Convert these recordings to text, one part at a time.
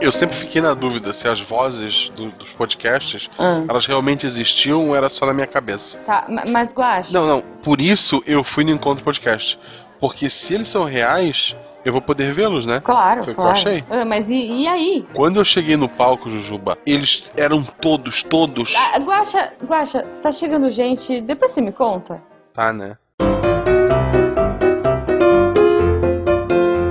Eu, sempre fiquei na dúvida se as vozes do, dos podcasts hum. elas realmente existiam ou era só na minha cabeça. Tá, mas Guache. Não, não. Por isso eu fui no encontro podcast. Porque se eles são reais, eu vou poder vê-los, né? Claro, Foi claro. que eu achei. Ah, mas e, e, aí? Quando eu cheguei no palco, Jujuba, eles eram todos, todos. Ah, Guaxa, Guaxa, tá chegando gente. Depois você me conta. Tá, né?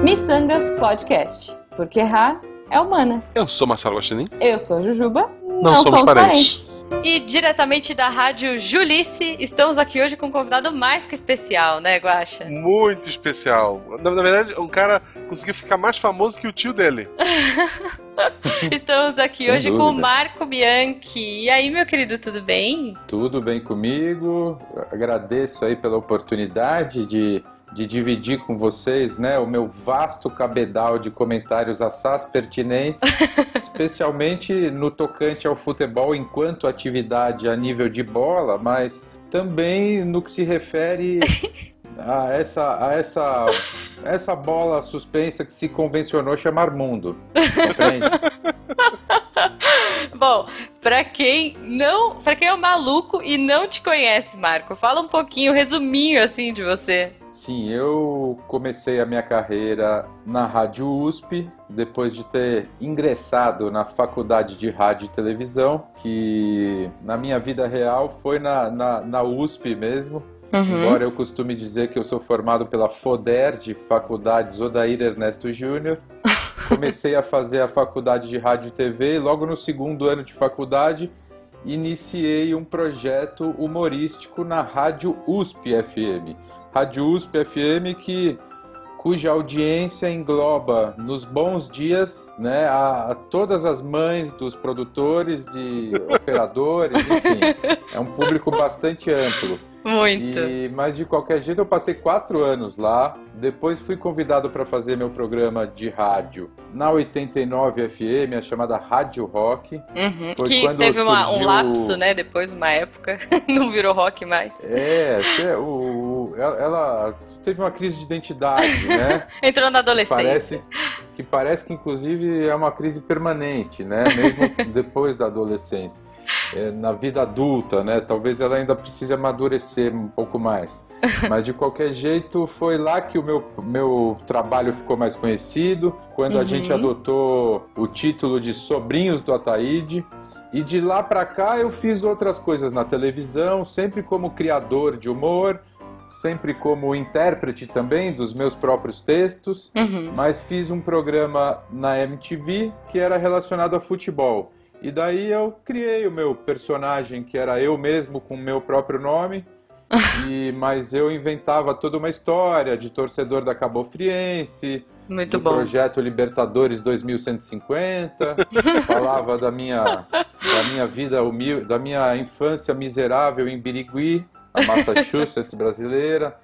Missangas Podcast. Porque errar é humanas. Eu sou Marcelo Guaxinim. Eu sou Jujuba. Não, não somos, somos parentes. parentes. E diretamente da rádio Julice, estamos aqui hoje com um convidado mais que especial, né, Guaxa? Muito especial. Na, na verdade, o cara conseguiu ficar mais famoso que o tio dele. estamos aqui Sem hoje dúvida. com o Marco Bianchi. E aí, meu querido, tudo bem? Tudo bem comigo. Agradeço aí pela oportunidade de de dividir com vocês né, o meu vasto cabedal de comentários assaz pertinentes, especialmente no tocante ao futebol enquanto atividade a nível de bola, mas também no que se refere a essa, a essa, essa bola suspensa que se convencionou chamar mundo. Bom, para quem não, para quem é um maluco e não te conhece, Marco, fala um pouquinho, resuminho assim de você. Sim, eu comecei a minha carreira na Rádio USP, depois de ter ingressado na faculdade de rádio e televisão, que na minha vida real foi na, na, na USP mesmo. Uhum. Embora eu costume dizer que eu sou formado pela FODER, de Faculdades Odair Ernesto Júnior. Comecei a fazer a faculdade de rádio e TV e logo no segundo ano de faculdade iniciei um projeto humorístico na Rádio USP FM. Rádio USP FM que cuja audiência engloba nos bons dias, né, a, a todas as mães dos produtores e operadores, enfim, é um público bastante amplo. Muito. E, mas de qualquer jeito eu passei quatro anos lá. Depois fui convidado para fazer meu programa de rádio na 89 FM, a chamada Rádio Rock. Uhum, que teve uma, surgiu... um lapso, né? Depois, uma época, não virou rock mais. É, o, ela teve uma crise de identidade, né? Entrou na adolescência. Parece, que parece que, inclusive, é uma crise permanente, né? Mesmo depois da adolescência é, na vida adulta, né? Talvez ela ainda precise amadurecer um pouco mais. Mas de qualquer jeito, foi lá que o meu, meu trabalho ficou mais conhecido, quando uhum. a gente adotou o título de Sobrinhos do Ataíde. E de lá para cá eu fiz outras coisas na televisão, sempre como criador de humor, sempre como intérprete também dos meus próprios textos, uhum. mas fiz um programa na MTV que era relacionado a futebol. E daí eu criei o meu personagem, que era eu mesmo com o meu próprio nome. e, mas eu inventava toda uma história de torcedor da Cabo Friense, Muito do bom. projeto Libertadores 2150, falava da minha, da minha vida humilde, da minha infância miserável em Birigui, a Massachusetts brasileira.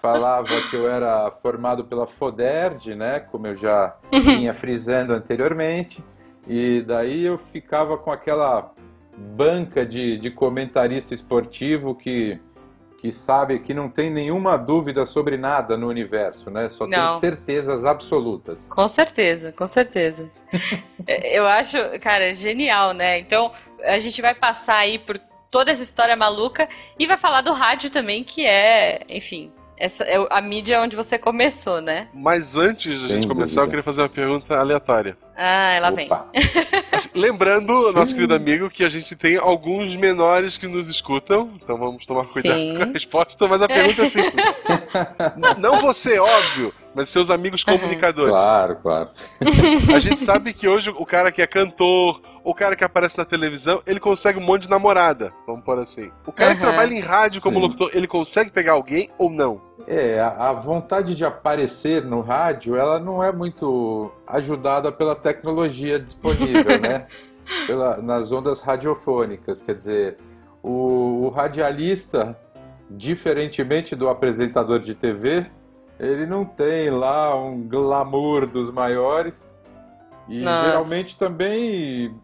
Falava que eu era formado pela FODERD, né, como eu já vinha frisando anteriormente. E daí eu ficava com aquela banca de, de comentarista esportivo que, que sabe que não tem nenhuma dúvida sobre nada no universo, né? Só não. tem certezas absolutas. Com certeza, com certeza. eu acho, cara, genial, né? Então a gente vai passar aí por toda essa história maluca e vai falar do rádio também, que é, enfim, essa é a mídia onde você começou, né? Mas antes de a gente começar, eu queria fazer uma pergunta aleatória. Ah, ela vem. Lembrando, nosso querido amigo, que a gente tem alguns menores que nos escutam, então vamos tomar cuidado Sim. com a resposta, mas a pergunta é simples. Não você, óbvio, mas seus amigos comunicadores. Claro, claro. A gente sabe que hoje o cara que é cantor, o cara que aparece na televisão, ele consegue um monte de namorada, vamos por assim. O cara uhum. que trabalha em rádio como Sim. locutor, ele consegue pegar alguém ou não? É, a, vontade de aparecer no rádio, ela não é muito ajudada pela tecnologia disponível, né? Pela, nas ondas radiofônicas. Quer dizer, o, o radialista, diferentemente do apresentador de TV, ele não tem lá um glamour dos maiores. E Nossa. geralmente também.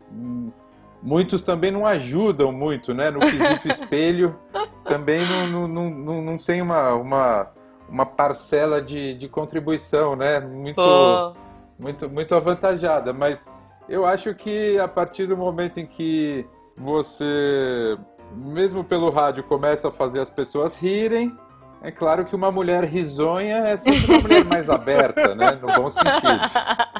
Muitos também não ajudam muito, né? No quesito espelho, também não, não, não, não tem uma, uma uma parcela de, de contribuição, né? Muito, muito, muito avantajada. Mas eu acho que a partir do momento em que você, mesmo pelo rádio, começa a fazer as pessoas rirem, é claro que uma mulher risonha é sempre uma mulher mais aberta, né? No bom sentido.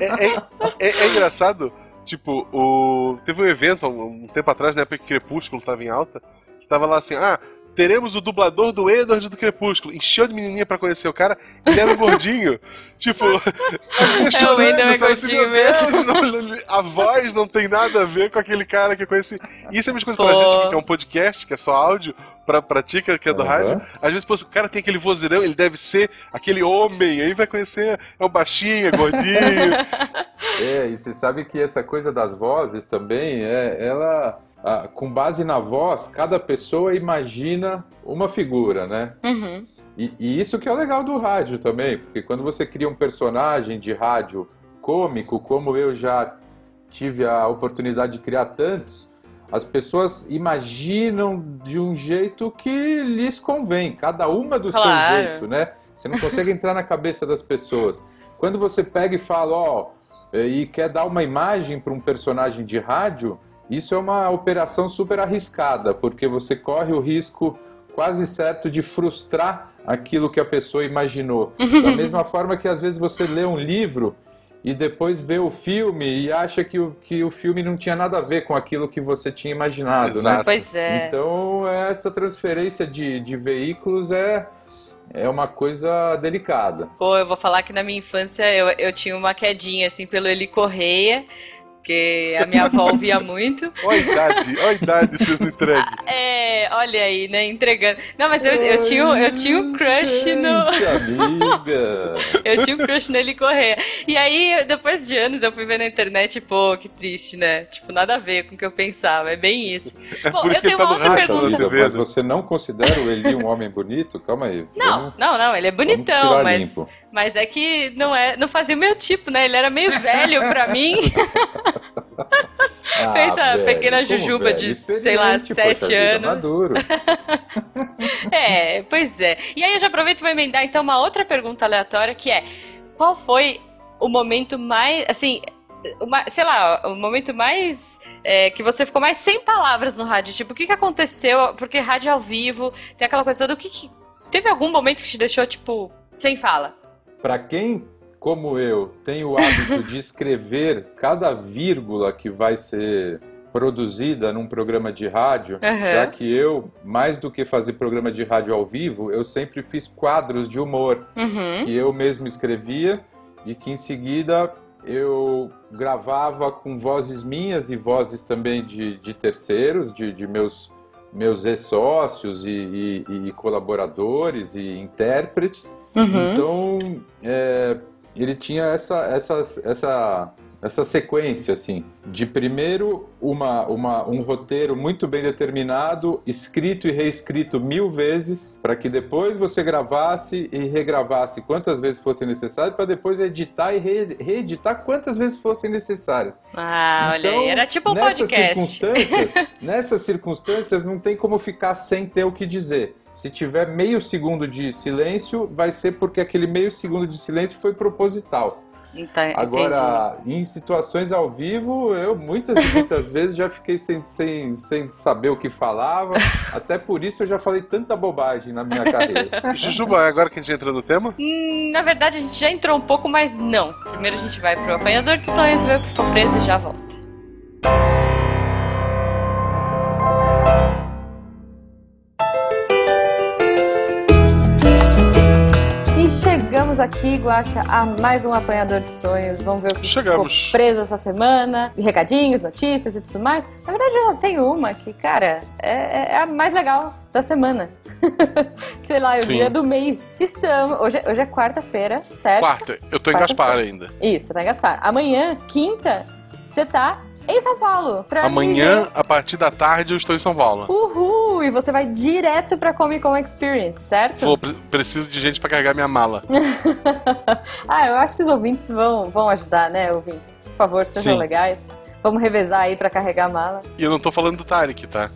É, é, é, é engraçado, tipo, o... teve um evento um, um tempo atrás, na época que Crepúsculo estava em alta, que tava lá assim, ah, teremos o dublador do Edward do Crepúsculo. Encheu de menininha pra conhecer o cara, ele era um gordinho. tipo, é, o Edward é gordinho assim, mesmo. Não, a voz não tem nada a ver com aquele cara que eu conheci. Isso é uma coisa Pô. pra gente que é um podcast, que é só áudio, pra, pra ti que é do uhum. rádio. Às vezes, pô, o cara tem aquele vozeirão, ele deve ser aquele homem, aí vai conhecer, é o baixinho, é gordinho. é, e você sabe que essa coisa das vozes também, é, ela ah, com base na voz, cada pessoa imagina uma figura, né? Uhum. E, e, isso que é o legal do rádio também, porque quando você cria um personagem de rádio cômico, como eu já tive a oportunidade de criar tantos, as pessoas imaginam de um jeito que lhes convém, cada uma do claro. seu jeito, né? Você não consegue entrar na cabeça das pessoas. Quando você pega e fala, ó, e quer dar uma imagem para um personagem de rádio, isso é uma operação super arriscada, porque você corre o risco quase certo de frustrar aquilo que a pessoa imaginou. Da mesma forma que às vezes você lê um livro e depois vê o filme e acha que o, que o filme não tinha nada a ver com aquilo que você tinha imaginado, né? Exato. né? Pois é. Então, essa transferência de, de veículos é, é uma coisa delicada. Pô, eu vou falar que na minha infância eu, eu tinha uma quedinha, assim, pelo Eli Correia porque a minha avó ouvia muito. Olha a idade, olha a idade sendo entregue. É, olha aí, né, entregando. Não, mas eu, eu, tinha, eu tinha um crush gente, no... amiga! eu tinha um crush nele correr. E aí, depois de anos, eu fui ver na internet, pô, que triste, né? Tipo, nada a ver com o que eu pensava, é bem isso. É Bom, eu tenho uma tá outra pergunta. mas você não considera o Eli um homem bonito? Calma aí. Não, vamos, não, não, ele é bonitão, mas... Limpo. Mas é que não, é, não fazia o meu tipo, né? Ele era meio velho pra mim. ah, Pensa, velho, pequena Jujuba de, sei lá, sete anos. Maduro. é, pois é. E aí eu já aproveito e vou emendar então uma outra pergunta aleatória que é: qual foi o momento mais, assim, uma, sei lá, o momento mais é, que você ficou mais sem palavras no rádio? Tipo, o que, que aconteceu? Porque rádio ao vivo, tem aquela coisa toda. O que, que teve algum momento que te deixou tipo sem fala? Para quem, como eu, tem o hábito de escrever cada vírgula que vai ser produzida num programa de rádio, uhum. já que eu, mais do que fazer programa de rádio ao vivo, eu sempre fiz quadros de humor uhum. que eu mesmo escrevia e que em seguida eu gravava com vozes minhas e vozes também de, de terceiros, de, de meus, meus ex-sócios e, e, e colaboradores e intérpretes. Uhum. Então, é, ele tinha essa, essa, essa, essa sequência, assim, de primeiro uma, uma, um roteiro muito bem determinado, escrito e reescrito mil vezes, para que depois você gravasse e regravasse quantas vezes fosse necessário, para depois editar e re, reeditar quantas vezes fossem necessárias. Ah, então, olha aí, era tipo um nessas podcast. Circunstâncias, nessas circunstâncias, não tem como ficar sem ter o que dizer. Se tiver meio segundo de silêncio, vai ser porque aquele meio segundo de silêncio foi proposital. Então, Agora, entendi. em situações ao vivo, eu muitas muitas vezes já fiquei sem, sem, sem saber o que falava. Até por isso eu já falei tanta bobagem na minha carreira. Jujuba, é agora que a gente entra no tema? Hum, na verdade, a gente já entrou um pouco, mas não. Primeiro a gente vai pro apanhador de sonhos, ver o que ficou preso e já volta. Chegamos aqui, Guacha, a mais um apanhador de sonhos. Vamos ver o que chegamos. ficou preso essa semana, recadinhos, notícias e tudo mais. Na verdade, eu tenho uma que, cara, é, é a mais legal da semana. Sei lá, é o Sim. dia do mês. Estamos. Hoje, é, hoje é quarta-feira, certo? Quarta. Eu tô em Gaspar ainda. Isso, você tá em Gaspar. Amanhã, quinta, você tá em São Paulo. Amanhã, a partir da tarde, eu estou em São Paulo. Uhul! E você vai direto pra Comic Con Experience, certo? Vou, preciso de gente para carregar minha mala. ah, eu acho que os ouvintes vão, vão ajudar, né, ouvintes? Por favor, sejam Sim. legais. Vamos revezar aí para carregar a mala. E eu não tô falando do Tarek, tá?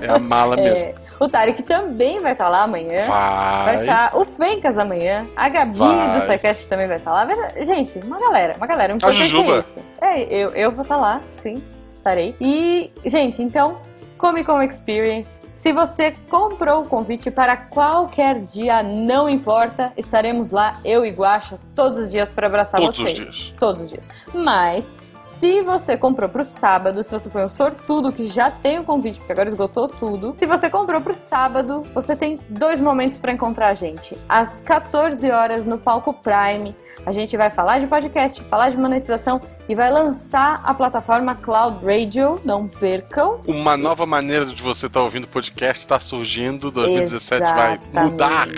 É a mala é, mesmo. O Tarek também vai estar lá amanhã. Vai. Vai estar o Fencas amanhã. A Gabi vai. do SciCast também vai estar lá. Gente, uma galera, uma galera. O importante é isso. É, eu, eu vou estar lá, sim, estarei. E, gente, então, Comic Con Experience. Se você comprou o convite para qualquer dia, não importa, estaremos lá, eu e Guaxa, todos os dias para abraçar todos vocês. Todos os dias. Todos os dias. Mas se você comprou pro sábado, se você foi um sortudo que já tem o convite, porque agora esgotou tudo. Se você comprou pro sábado, você tem dois momentos para encontrar a gente. Às 14 horas no Palco Prime, a gente vai falar de podcast, falar de monetização e vai lançar a plataforma Cloud Radio. Não percam. Uma nova maneira de você estar tá ouvindo podcast está surgindo. 2017 Exatamente. vai mudar.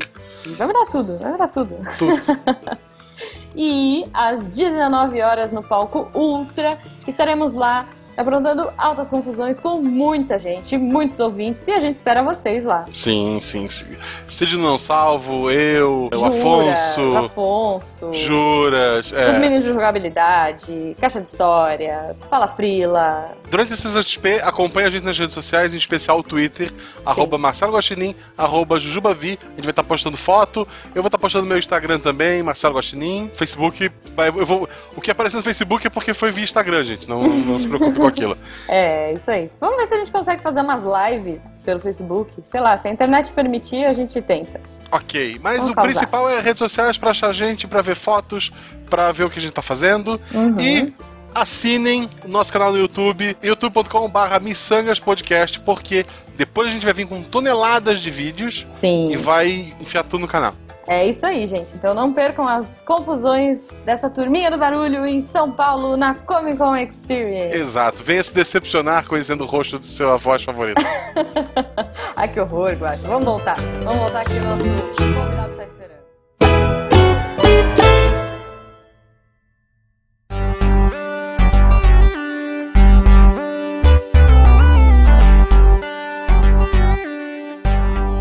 Vai mudar tudo, vai mudar tudo. Tudo. E às 19 horas no palco Ultra estaremos lá aprontando altas confusões com muita gente, muitos ouvintes, e a gente espera vocês lá. Sim, sim, sim. Cid Não Salvo, eu, Jura, o Afonso. Afonso. Juras. É. Os meninos de jogabilidade, Caixa de Histórias, Fala Frila. Durante esse XP, acompanhe a gente nas redes sociais, em especial o Twitter, sim. arroba Marcelo Guaxinim, arroba Jujubavi. A gente vai estar postando foto. Eu vou estar postando no meu Instagram também, Marcelo Guaxinim. Facebook, eu vou... o que apareceu no Facebook é porque foi via Instagram, gente. Não, não se preocupe com aquilo. É, isso aí. Vamos ver se a gente consegue fazer umas lives pelo Facebook. Sei lá, se a internet permitir, a gente tenta. Ok, mas Vamos o causar. principal é redes sociais para achar a gente, para ver fotos, para ver o que a gente tá fazendo. Uhum. E assinem o nosso canal no YouTube, youtube.com.br Missangas Podcast, porque depois a gente vai vir com toneladas de vídeos Sim. e vai enfiar tudo no canal. É isso aí, gente. Então não percam as confusões dessa turminha do barulho em São Paulo na Comic Con Experience. Exato. Venha se decepcionar conhecendo o rosto do seu avô favorito. Ai, que horror, Guacho. Vamos voltar. Vamos voltar aqui o nosso convidado tá esperando.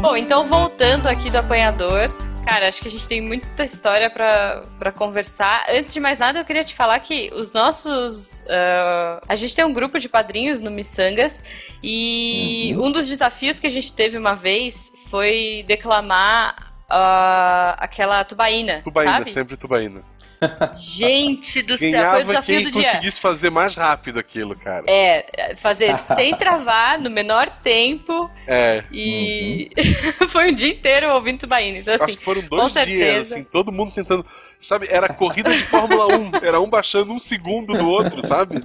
Bom, então voltando aqui do apanhador, Cara, acho que a gente tem muita história para conversar. Antes de mais nada, eu queria te falar que os nossos. Uh, a gente tem um grupo de padrinhos no Missangas e uhum. um dos desafios que a gente teve uma vez foi declamar uh, aquela tubaína. Tubaína, sabe? sempre tubaína. Gente do Ganhava céu, foi o desafio quem do dia. conseguisse fazer mais rápido aquilo, cara. É, fazer sem travar, no menor tempo. É. E uhum. foi um dia inteiro ouvindo Tubaína. Então, assim, Acho que foram dois dias, assim, todo mundo tentando. Sabe, era corrida de Fórmula 1. Era um baixando um segundo do outro, sabe?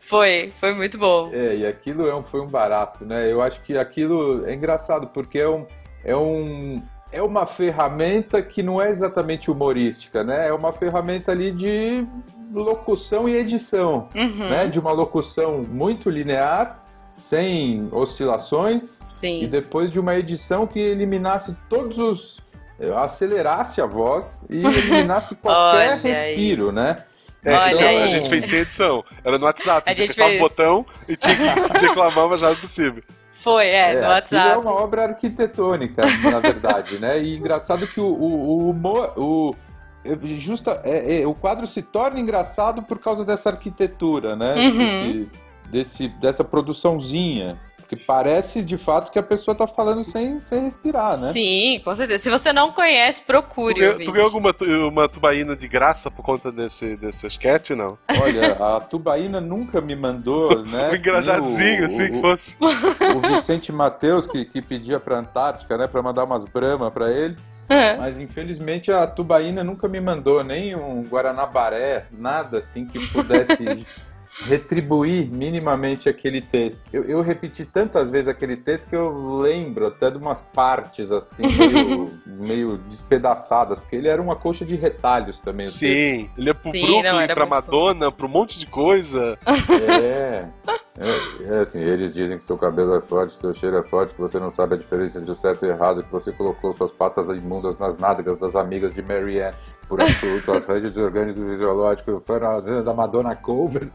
Foi, foi muito bom. É, e aquilo é um, foi um barato, né? Eu acho que aquilo é engraçado, porque é um. É um é uma ferramenta que não é exatamente humorística, né? É uma ferramenta ali de locução e edição, uhum. né? De uma locução muito linear, sem oscilações, Sim. e depois de uma edição que eliminasse todos os acelerasse a voz e eliminasse qualquer respiro, aí. né? É, Olha então, aí. a gente fez sem edição. Era no WhatsApp. A gente fez... um botão e tinha que declamar o mais rápido possível. Foi, é, é no WhatsApp. é uma obra arquitetônica, na verdade, né? E engraçado que o, o, o humor. O, justa, é, é, o quadro se torna engraçado por causa dessa arquitetura, né? Uhum. Desse, desse, dessa produçãozinha. Porque parece de fato que a pessoa tá falando sem, sem respirar, né? Sim, com certeza. Se você não conhece, procure. Tu, ganhou, tu ganhou alguma uma tubaína de graça por conta desse, desse sketch, não? Olha, a tubaína nunca me mandou, né? um engraçadinho, assim, o, que fosse. O Vicente Matheus, que, que pedia pra Antártica, né? Pra mandar umas brama pra ele. É. Mas infelizmente a tubaína nunca me mandou nem um Guaranabaré, nada assim que pudesse retribuir minimamente aquele texto. Eu, eu, repeti tantas vezes aquele texto que eu lembro até de umas partes assim, meio, meio despedaçadas, porque ele era uma coxa de retalhos também. Sim, ele é pro Sim, Brooklyn, não, pra Madonna, bom. pro um monte de coisa. É. É, é, assim, eles dizem que seu cabelo é forte, seu cheiro é forte, que você não sabe a diferença entre o certo e o errado, que você colocou suas patas imundas nas nádegas das amigas de Mary Ann, por absoluto, as redes orgânicos fisiológicos, foi na, da Madonna Cover,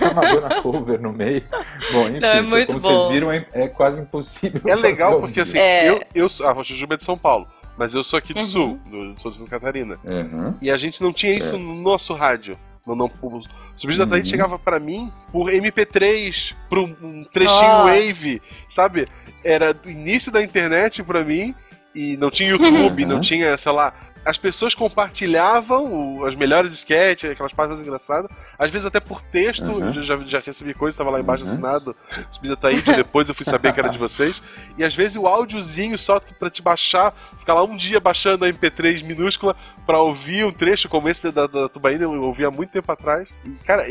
da Madonna Cover no meio. Bom, enfim, não, é muito como bom. vocês viram, é, é, quase impossível. É legal porque, assim, é... eu, eu, a Jujuba é de São Paulo, mas eu sou aqui do uhum. Sul, do, sou de Santa Catarina. Uhum. E a gente não tinha isso é. no nosso rádio. Não, não, o Subsídio uhum. da Taíde chegava para mim por MP3, por um trechinho Nossa. Wave, sabe? Era do início da internet para mim e não tinha YouTube, uhum. não tinha, sei lá, as pessoas compartilhavam o, as melhores sketches, aquelas páginas engraçadas, às vezes até por texto, uhum. eu já, já recebi coisa, estava lá embaixo uhum. assinado, subida tá aí, depois eu fui saber que era de vocês, e às vezes o áudiozinho só para te baixar, ficar lá um dia baixando a MP3 minúscula para ouvir um trecho como esse da, da Tubaína, eu ouvi há muito tempo atrás. Cara,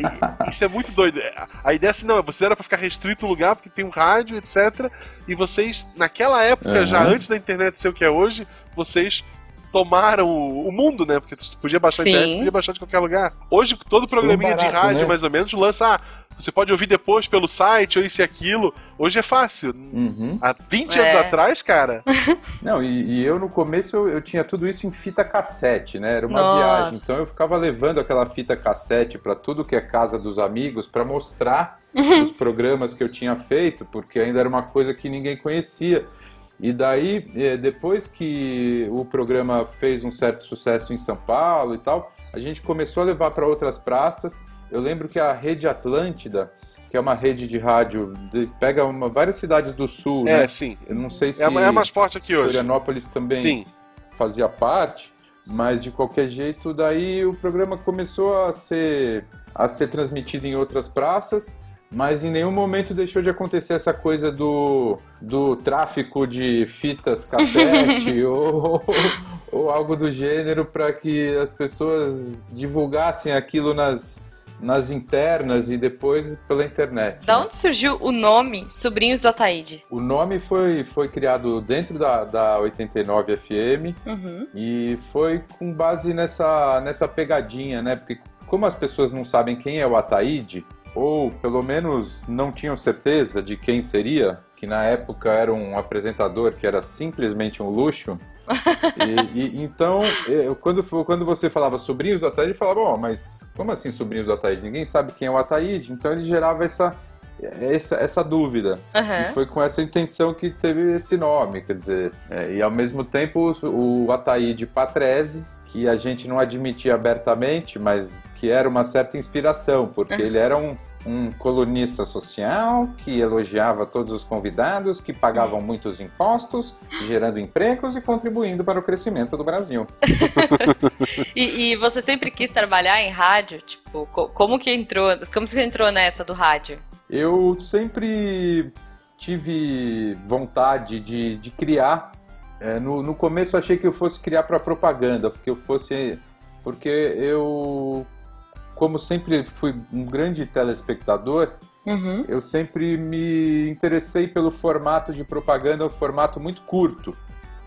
isso é muito doido. A ideia é assim, não, você era para ficar restrito o lugar, porque tem um rádio, etc. E vocês, naquela época, uhum. já antes da internet ser o que é hoje, vocês tomaram o, mundo, né? Porque tu podia baixar Sim. a internet, podia baixar de qualquer lugar. Hoje, todo programinha barato, de rádio, né? mais ou menos, lança. Ah, você pode ouvir depois pelo site ou isso e aquilo. Hoje é fácil. Uhum. Há 20 é. anos atrás, cara. Não, e, e, eu no começo eu, eu, tinha tudo isso em fita cassete, né? Era uma Nossa. viagem. Então eu ficava levando aquela fita cassete para tudo que é casa dos amigos para mostrar os programas que eu tinha feito, porque ainda era uma coisa que ninguém conhecia. E daí, é, depois que o programa fez um certo sucesso em São Paulo e tal, a gente começou a levar para outras praças. Eu lembro que a Rede Atlântida, que é uma rede de rádio, de, pega uma, várias cidades do sul, é, né? sim. Eu não sei se é, é mais forte aqui hoje. Florianópolis também sim. fazia parte, mas de qualquer jeito, daí o programa começou a ser a ser transmitido em outras praças mas em nenhum momento deixou de acontecer essa coisa do, do tráfico de fitas cassete ou, ou algo do gênero para que as pessoas divulgassem aquilo nas, nas internas e depois pela internet. Da né? onde surgiu o nome Sobrinhos do Ataíde? O nome foi, foi criado dentro da, da 89 FM uhum. e foi com base nessa, nessa pegadinha, né? Porque como as pessoas não sabem quem é o Ataíde, ou pelo menos não tinham certeza de quem seria, que na época era um apresentador que era simplesmente um luxo. e, e, então, eu, quando, quando você falava sobrinhos do Ataíde, eu falava, bom, mas como assim sobrinhos do Ataíde? Ninguém sabe quem é o Ataíde, então ele gerava essa, essa, essa dúvida. Uhum. E foi com essa intenção que teve esse nome, quer dizer, é, e ao mesmo tempo o, o Ataíde Patrese, que a gente não admitia abertamente, mas que era uma certa inspiração, porque uhum. ele era um, um colunista social que elogiava todos os convidados, que pagavam uhum. muitos impostos, gerando empregos e contribuindo para o crescimento do Brasil. e, e, você sempre quis trabalhar em rádio? Tipo, como que entrou? Como você entrou nessa do rádio? Eu sempre tive vontade de, de criar é, no, no começo achei que eu fosse criar para propaganda, porque eu fosse. Porque eu, como sempre fui um grande telespectador, uhum. eu sempre me interessei pelo formato de propaganda, um formato muito curto.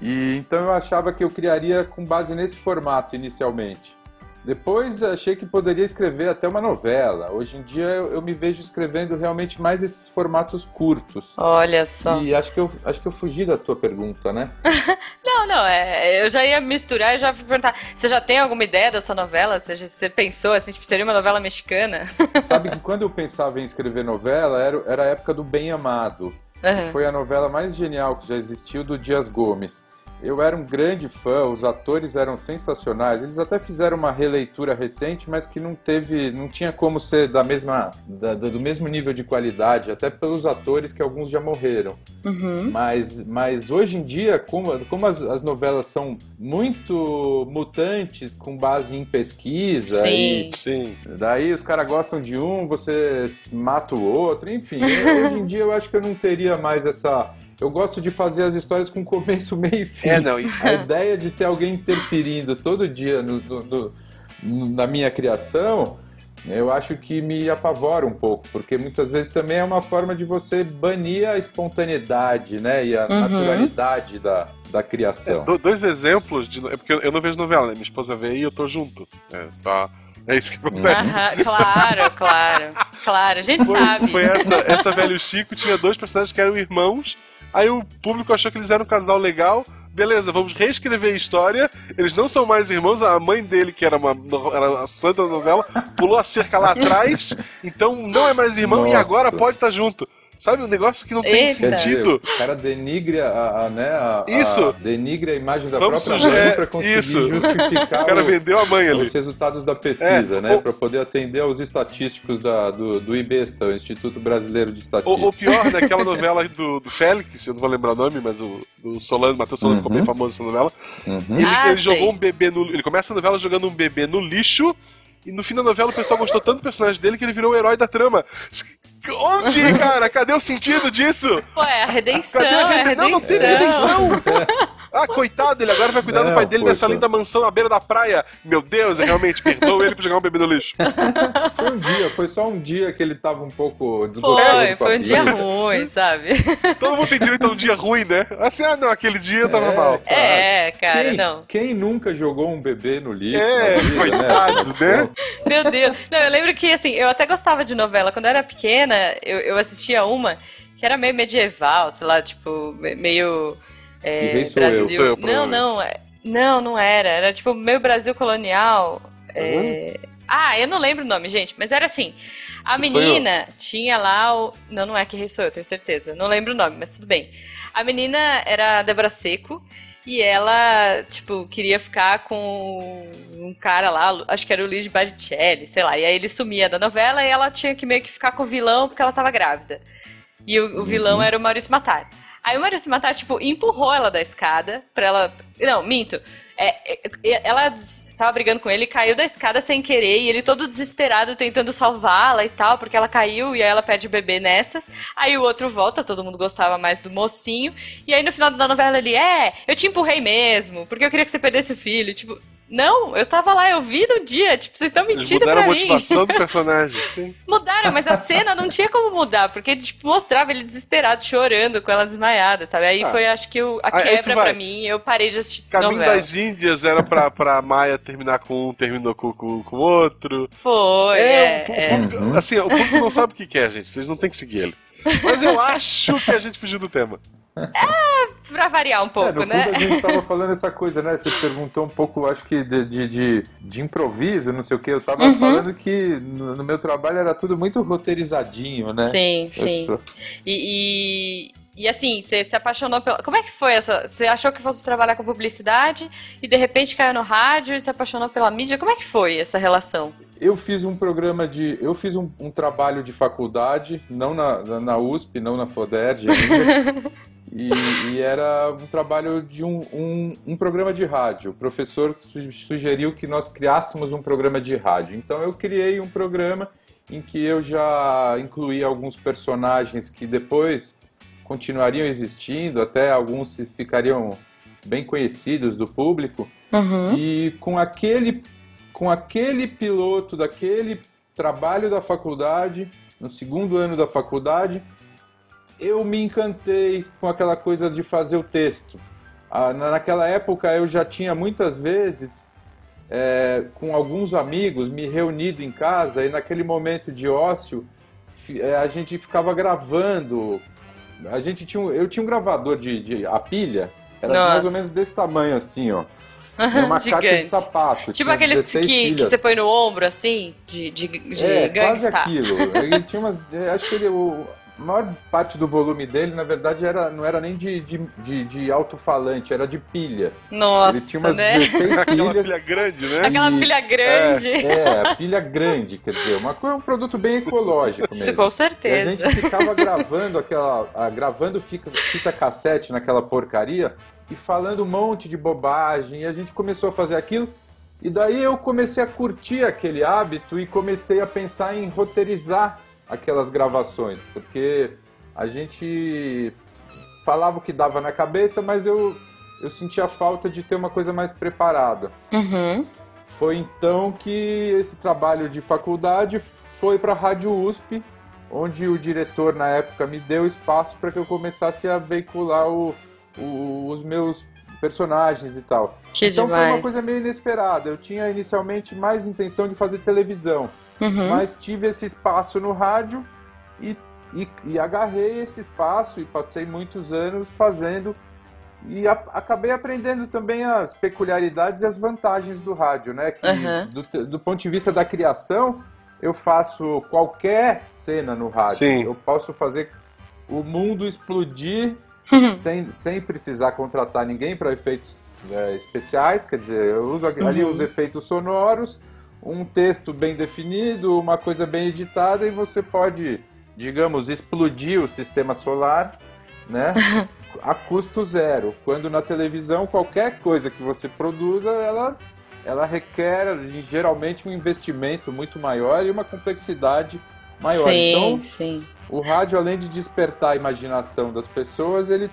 E então eu achava que eu criaria com base nesse formato inicialmente. Depois achei que poderia escrever até uma novela. Hoje em dia eu, eu, me vejo escrevendo realmente mais esses formatos curtos. Olha só. E acho que eu, acho que eu fugi da tua pergunta, né? não, não, é, eu já ia misturar e já fui perguntar. Você já tem alguma ideia dessa novela? Você, você pensou assim, tipo, seria uma novela mexicana? Sabe que quando eu pensava em escrever novela, era, era a época do Bem Amado. Uhum. Foi a novela mais genial que já existiu do Dias Gomes. Eu era um grande fã, os atores eram sensacionais. Eles até fizeram uma releitura recente, mas que não teve, não tinha como ser da mesma, da, do mesmo nível de qualidade, até pelos atores que alguns já morreram. Uhum. Mas, mas hoje em dia, como, como as, as, novelas são muito mutantes, com base em pesquisa, sim, e, sim. daí os caras gostam de um, você mata o outro, enfim. hoje em dia eu acho que eu não teria mais essa eu gosto de fazer as histórias com começo, meio e fim. É, não. A ideia de ter alguém interferindo todo dia no, no, no, na minha criação, eu acho que me apavora um pouco, porque muitas vezes também é uma forma de você banir a espontaneidade, né? E a uhum. naturalidade da, da criação. É, dois exemplos de. É porque eu não vejo novela, né? Minha esposa vê e eu tô junto. É só. É isso que acontece. Uhum, claro, claro. Claro, a gente foi, sabe. Foi essa, essa velho Chico, tinha dois personagens que eram irmãos Aí o público achou que eles eram um casal legal. Beleza, vamos reescrever a história. Eles não são mais irmãos. A mãe dele, que era, uma, era a santa da novela, pulou a cerca lá atrás. Então não é mais irmão Nossa. e agora pode estar junto. Sabe, um negócio que não tem Eita. sentido. o cara denigre a, a, né, a, Isso. a- denigre a imagem da Vamos própria sugerir- mãe para conseguir isso. justificar O cara o- vendeu a mãe ali. os resultados da pesquisa, É, né? o- Para poder atender aos estatísticos da, do, do IBESTA, o Instituto Brasileiro de Estatística. Ou, ou pior, naquela novela do, do Félix, eu não vou lembrar o nome, mas o do Solano, Matheus Solano ficou Uhum. bem famoso nessa novela. Uhum. Ele, Ah, ele jogou um bebê no. Ele começa a novela jogando um bebê no lixo. E no fim da novela o pessoal gostou tanto do personagem dele que ele virou o herói da trama. Onde, cara? Cadê o sentido disso? Pô, é a redenção, Cadê a é a redenção? Não, não teve redenção. Ah, coitado, ele agora vai cuidar do pai dele poxa. nessa linda mansão à beira da praia. Meu Deus, eu realmente perdoa ele por jogar um bebê no lixo. Foi um dia, foi só um dia que ele tava um pouco desgostoso Foi, foi um dia ruim, sabe? Todo mundo tem direito a um dia ruim, né? Assim, ah, não, aquele dia eu tava É, mal. claro. É, cara, quem, não. quem nunca jogou um bebê no lixo? É, vida, coitado, né? Meu Deus. Não, eu lembro que, assim, eu até gostava de novela. Quando eu era pequena, eu, eu assistia uma que era meio medieval, sei lá, tipo, me- meio. É, Que rei sou Brasil. eu? Sou eu, não, não. é- Não, não era. Era tipo meio Brasil colonial. é, Ah, eu não lembro o nome, gente, mas era assim. A Que menina tinha lá o. Não, não é que rei sou eu, tenho certeza. Não lembro o nome, mas tudo bem. A menina era a Débora Seco. E ela, tipo, queria ficar com um cara lá, acho que era o Luiz Baricelli, sei lá. E aí ele sumia da novela e ela tinha que meio que ficar com o vilão porque ela tava grávida. E o, o vilão era o Maurício Matar. Aí o Maurício Matar, tipo, empurrou ela da escada pra ela. Não, minto. É, é, é, ela tava brigando com ele, caiu da escada sem querer, e ele todo desesperado tentando salvá-la e tal, porque ela caiu e aí ela perde o bebê nessas. Aí o outro volta, todo mundo gostava mais do mocinho. E aí no final da novela ele, é, eu te empurrei mesmo, porque eu queria que você perdesse o filho. Tipo, não, eu tava lá, eu vi no dia, tipo, vocês estão mentindo mudaram a pra mim. motivação do personagem. Sim. Mudaram, mas a cena não tinha como mudar, porque tipo, mostrava ele desesperado, chorando, com ela desmaiada, sabe? Aí Ah. foi, acho que, o- a Aí- aí quebra vai. pra mim, eu parei de assistir Caminho novela. das Índias era pra, pra Maia terminar com um, terminou com com com o outro. Foi, é, o é. público- Uhum. Assim, o público não sabe o que quer, gente. Vocês não tem que seguir ele. Mas eu acho que a gente fugiu do tema. Pra variar um É, pouco, no fundo né? a gente estava falando essa coisa, né? Você perguntou um pouco, acho que de, de, de, de improviso, não sei o que. Eu tava Uhum. falando que no, no meu trabalho era tudo muito roteirizadinho, né? Sim, sim. Eu- E, e, e, assim, você se apaixonou pela. Como é que foi essa? Você achou que fosse trabalhar com publicidade e de repente caiu no rádio e se apaixonou pela mídia? Como é que foi essa relação? Eu fiz um programa de. Eu fiz um, um trabalho de faculdade, não na, na, na USP, não na FODERJ ainda. e, e era um trabalho de um, um, um programa de rádio. O professor su- sugeriu que nós criássemos um programa de rádio. Então eu criei um programa em que eu já incluí alguns personagens que depois continuariam existindo, até alguns se- ficariam bem conhecidos do público. Uhum. E com aquele, com aquele piloto daquele trabalho da faculdade, no segundo ano da faculdade, eu me encantei com aquela coisa de fazer o texto. Ah, na- naquela época eu já tinha muitas vezes, é, com alguns amigos, me reunido em casa e naquele momento de ócio, é, a gente ficava gravando. A gente tinha, um- eu tinha um gravador de, de a pilha, era Nossa. mais ou menos desse tamanho assim, ó. Era uma caixa de sapato. Tipo aqueles 16 que, que você põe no ombro, assim, de, de, de É, quase gangsta. aquilo. Ele tinha umas. é, Acho que ele. O, a maior parte do volume dele, na verdade, era, não era nem de, de, de, de alto-falante, era de pilha. Nossa, ele tinha umas né? 16 Aquela pilhas. pilha grande, né? Aquela e- pilha grande. É, é, a pilha grande, quer dizer, uma, coisa- um produto bem ecológico Isso, mesmo. com E a certeza. gente ficava gravando aquela. a- gravando fita, fita cassete naquela porcaria e falando um monte de bobagem. E a gente começou a fazer aquilo. E daí eu comecei a curtir aquele hábito e comecei a pensar em roteirizar aquelas gravações, porque a gente falava o que dava na cabeça, mas eu, eu sentia falta de ter uma coisa mais preparada. Uhum. Foi então que esse trabalho de faculdade foi para a Rádio USP, onde o diretor na época me deu espaço para que eu começasse a veicular o- o- os meus personagens e tal. Que então demais. foi uma coisa meio inesperada. Eu tinha inicialmente mais intenção de fazer televisão, Uhum. mas tive esse espaço no rádio e, e, e agarrei esse espaço e passei muitos anos fazendo e a- acabei aprendendo também as peculiaridades e as vantagens do rádio, né? Que Aham. do, do ponto de vista da criação, eu faço qualquer cena no rádio. Sim. Eu posso fazer o mundo explodir sem, sem precisar contratar ninguém para efeitos é, especiais, quer dizer, eu uso ali uhum. os efeitos sonoros, um texto bem definido, uma coisa bem editada e você pode, digamos, explodir o sistema solar, né? a custo zero. Quando na televisão qualquer coisa que você produza, ela ela requer geralmente um investimento muito maior e uma complexidade maior. Sim, então, sim. o rádio além de despertar a imaginação das pessoas, ele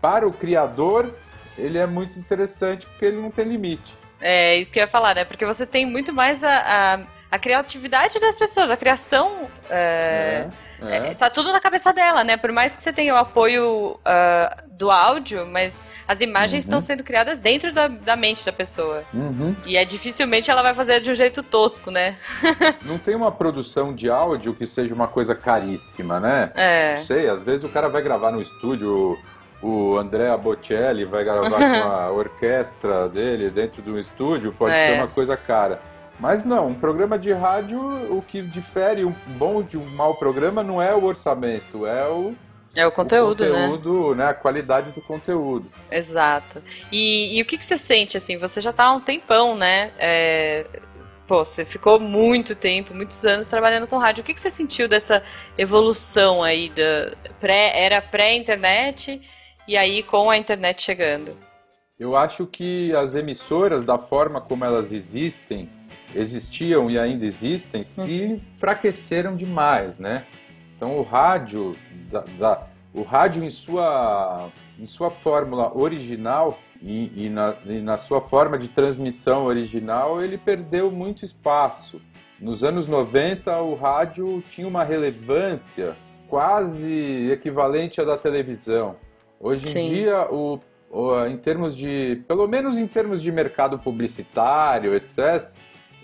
para o criador, ele é muito interessante porque ele não tem limite. É isso que eu ia falar, né? Porque você tem muito mais a, a, a criatividade das pessoas, a criação. É, é, é. tá tudo na cabeça dela, né? Por mais que você tenha o apoio uh, do áudio, mas as imagens uhum. estão sendo criadas dentro da, da mente da pessoa. Uhum. E é dificilmente ela vai fazer de um jeito tosco, né? Não tem uma produção de áudio que seja uma coisa caríssima, né? É. Não sei, às vezes o cara vai gravar no estúdio o Andrea Bocelli vai gravar com a orquestra dele dentro de um estúdio, pode é. ser uma coisa cara. Mas não, um programa de rádio, o que difere um bom de um mau programa não é o orçamento, é o. É o conteúdo, o conteúdo né? né? A qualidade do conteúdo. Exato. E, e o que, que você sente, assim? Você já está há um tempão, né? É, pô, você ficou muito tempo, muitos anos trabalhando com rádio. O que, que você sentiu dessa evolução aí da pré, era pré-internet e aí com a internet chegando? Eu acho que as emissoras, da forma como elas existem, existiam e ainda existem, se uhum. enfraqueceram demais, né? Então o rádio, da, da, o rádio em sua, em sua fórmula original e, e, na, e na sua forma de transmissão original, ele perdeu muito espaço. Nos anos 90, o rádio tinha uma relevância quase equivalente à da televisão. Hoje Sim. em dia, o, o, em termos de, pelo menos em termos de mercado publicitário, etc.,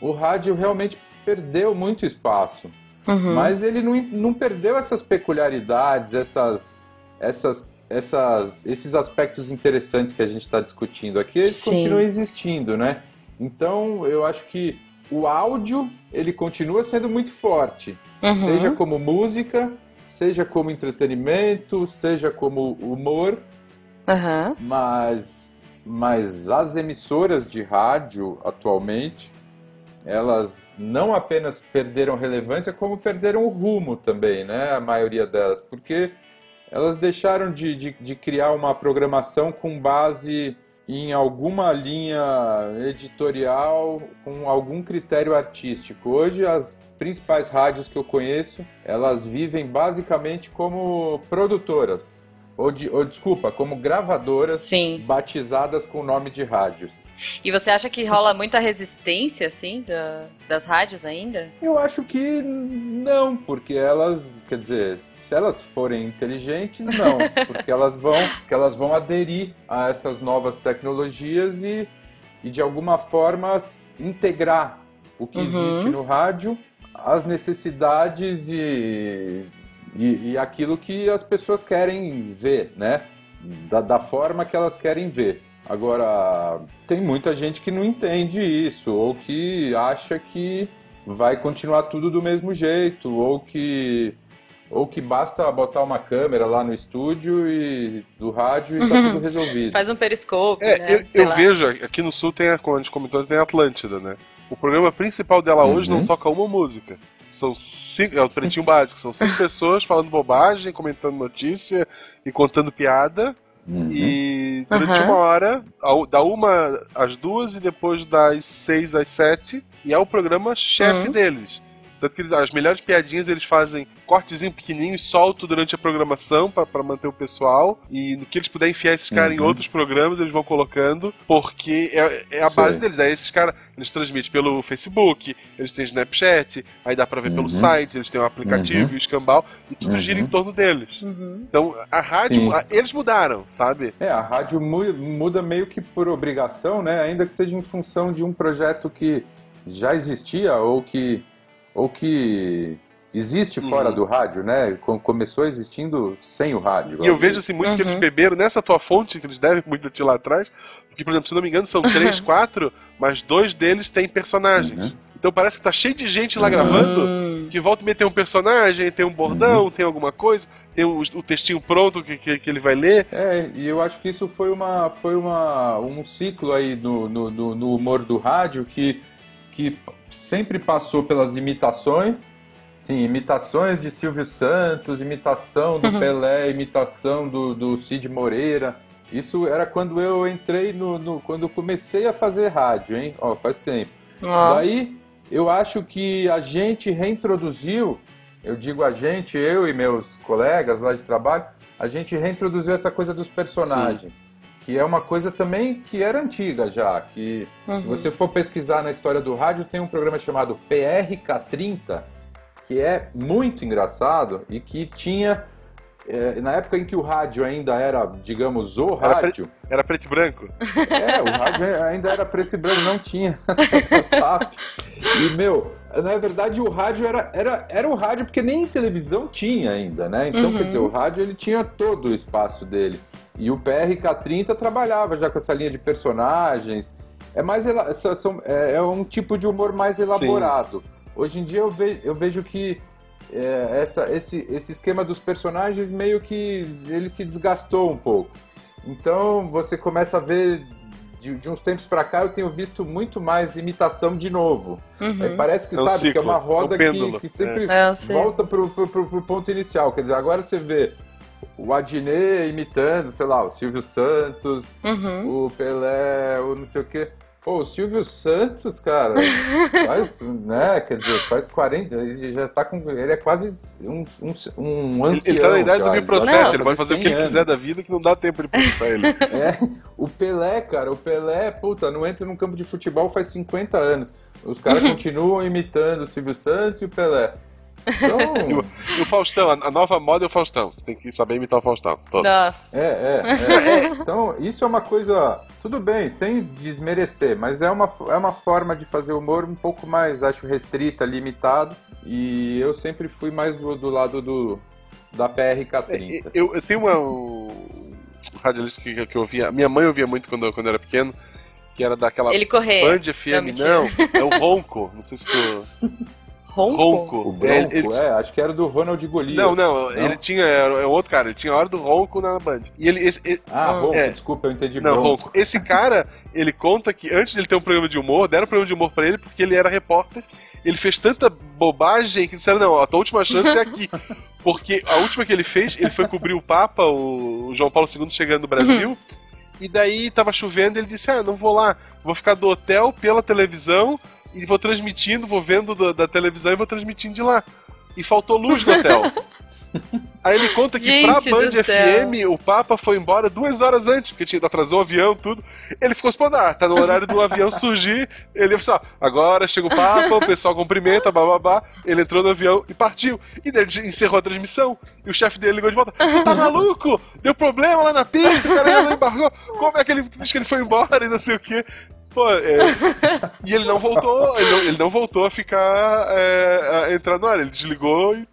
o rádio realmente perdeu muito espaço. Uhum. Mas ele não, não perdeu essas peculiaridades, essas, essas, essas, esses aspectos interessantes que a gente está discutindo aqui, eles Sim. continuam existindo, né? Então, eu acho que o áudio, ele continua sendo muito forte. Uhum. Seja como música, seja como entretenimento, seja como humor, uhum. mas, mas as emissoras de rádio atualmente, elas não apenas perderam relevância, como perderam o rumo também, né? A maioria delas, porque elas deixaram de, de, de criar uma programação com base em alguma linha editorial com algum critério artístico. Hoje as principais rádios que eu conheço, elas vivem basicamente como produtoras. Ou, de, ou desculpa, como gravadoras Sim. batizadas com o nome de rádios. E você acha que rola muita resistência, assim, da, das rádios ainda? Eu acho que não, porque elas, quer dizer, se elas forem inteligentes, não, porque elas vão, porque elas vão aderir a essas novas tecnologias e, e de alguma forma integrar o que uhum. existe no rádio as necessidades e, e, e, aquilo que as pessoas querem ver, né? Da, da forma que elas querem ver. Agora, tem muita gente que não entende isso, ou que acha que vai continuar tudo do mesmo jeito, ou que ou que basta botar uma câmera lá no estúdio e do rádio e tá tudo resolvido. Faz um periscope, é, né? Eu, eu vejo, aqui no sul tem, a, como a gente comentou, tem a Atlântida, né? O programa principal dela uhum. hoje não toca uma música. São cinco, é o pretinho básico, são cinco pessoas falando bobagem, comentando notícia e contando piada. Uhum. E durante uhum. uma hora, da uma às duas e depois das seis às sete, e é o programa chefe uhum. deles. Tanto que eles, as melhores piadinhas eles fazem cortezinho pequenininho e solto durante a programação para manter o pessoal. E no que eles puderem enfiar esses caras uhum. em outros programas, eles vão colocando, porque é, é a Sim. base deles. Aí esses caras, eles transmitem pelo Facebook, eles têm Snapchat, aí dá pra ver uhum. pelo site, eles têm um aplicativo, uhum. o escambau, e tudo uhum. gira em torno deles. Uhum. Então, a rádio, a, eles mudaram, sabe? É, a rádio muda meio que por obrigação, né? Ainda que seja em função de um projeto que já existia ou que ou que existe fora uhum. do rádio, né? Começou existindo sem o rádio. E eu vejo assim muito uhum. que eles uhum. beberam nessa tua fonte, que eles devem muito ti lá atrás, porque, por exemplo, se não me engano, são três, quatro, mas dois deles têm personagens. Uhum. Então parece que tá cheio de gente lá gravando, Uhum. Que volta e meia tem um personagem, tem um bordão, uhum. tem alguma coisa, tem o, o textinho pronto que, que, que, ele vai ler. É, e eu acho que isso foi, uma, foi uma, um ciclo aí no, no, no, no humor do rádio que, que sempre passou pelas imitações. Sim, imitações de Silvio Santos, imitação do uhum. Pelé, imitação do, do Cid Moreira. Isso era quando eu entrei no, no, quando eu comecei a fazer rádio, hein? Ó, faz tempo. Oh. Daí eu acho que a gente reintroduziu, eu digo a gente, eu e meus colegas lá de trabalho, a gente reintroduziu essa coisa dos personagens. Sim. Que é uma coisa também que era antiga já. Que uhum. se você for pesquisar na história do rádio, tem um programa chamado PRK30, que é muito engraçado e que tinha é, na época em que o rádio ainda era, digamos, o rádio. Era, preto e branco? É, o rádio ainda era preto e branco, não tinha WhatsApp. E, meu, na verdade o rádio era, era, era o rádio porque nem televisão tinha ainda, né? Então, uhum. quer dizer, o rádio ele tinha todo o espaço dele. E o PRK30 trabalhava já com essa linha de personagens. É mais é, é um tipo de humor mais elaborado. Sim. Hoje em dia eu, ve, eu vejo que é, essa, esse, esse esquema dos personagens meio que ele se desgastou um pouco. Então você começa a ver de, de uns tempos para cá eu tenho visto muito mais imitação de novo. Uhum. É, parece que é sabe ciclo, que é uma roda é que, que, sempre é. volta pro, pro, pro, pro, ponto inicial. Quer dizer, agora você vê o Adnet imitando, sei lá, o Silvio Santos, uhum. o Pelé, o não sei o quê. Pô, o Silvio Santos, cara, faz, né, quer dizer, faz 40, ele já tá com, ele é quase um, um, um ancião. Ele tá na idade já, do meu processo, ele pode fazer o que ele quiser da vida que não dá tempo de processar ele. É, o Pelé, cara, o Pelé, puta, não entra num campo de futebol faz 50 anos. Os caras continuam imitando o Silvio Santos e o Pelé. Então... e, o, Faustão, a, nova moda é o Faustão. Tem que saber imitar o Faustão. Nossa. É, é, é, é. Então, isso é uma coisa. Tudo bem, sem desmerecer, mas é uma, é uma forma de fazer humor um pouco mais, acho, restrita, limitado. E eu sempre fui mais do, do lado do, da PRK30. É, eu, eu tenho uma. Um radialista que, que eu ouvia. Minha mãe ouvia muito quando, quando eu era pequeno que era daquela Ele correr. Band FM, não, não, é o Ronco, não sei se tu... Ronco? Ronco. O Bronco, ele, ele... é, acho que era do Ronald Golias. Não, não, não, ele tinha, era outro cara, ele tinha a hora do Ronco na Band. E ele, esse, esse, ah, Ronco, é, desculpa, eu entendi Não, Bronco. Ronco. Esse cara, ele conta que antes de ele ter um programa de humor, deram um programa de humor pra ele porque ele era repórter, ele fez tanta bobagem que disseram, não, a tua última chance é aqui. Porque a última que ele fez, ele foi cobrir o Papa, o João Paulo II chegando no Brasil, uhum. e daí tava chovendo, ele disse, ah, não vou lá, vou ficar do hotel pela televisão e vou transmitindo, vou vendo da, da televisão e vou transmitindo de lá. E faltou luz no hotel. Aí ele conta que Gente pra Band FM o Papa foi embora duas horas antes, porque tinha, atrasou o avião, tudo. Ele ficou esperando, ah, tá no horário do avião surgir. Ele falou assim, agora chega o Papa, o pessoal cumprimenta, bababá. Ele entrou no avião e partiu. E daí ele encerrou a transmissão. E o chefe dele ligou de volta, tá maluco? Deu problema lá na pista, o cara não embarcou. Como é que ele diz que ele foi embora e não sei o quê? Pô, é... e ele não voltou, ele não, ele não voltou a ficar é, a entrar no ar, ele desligou e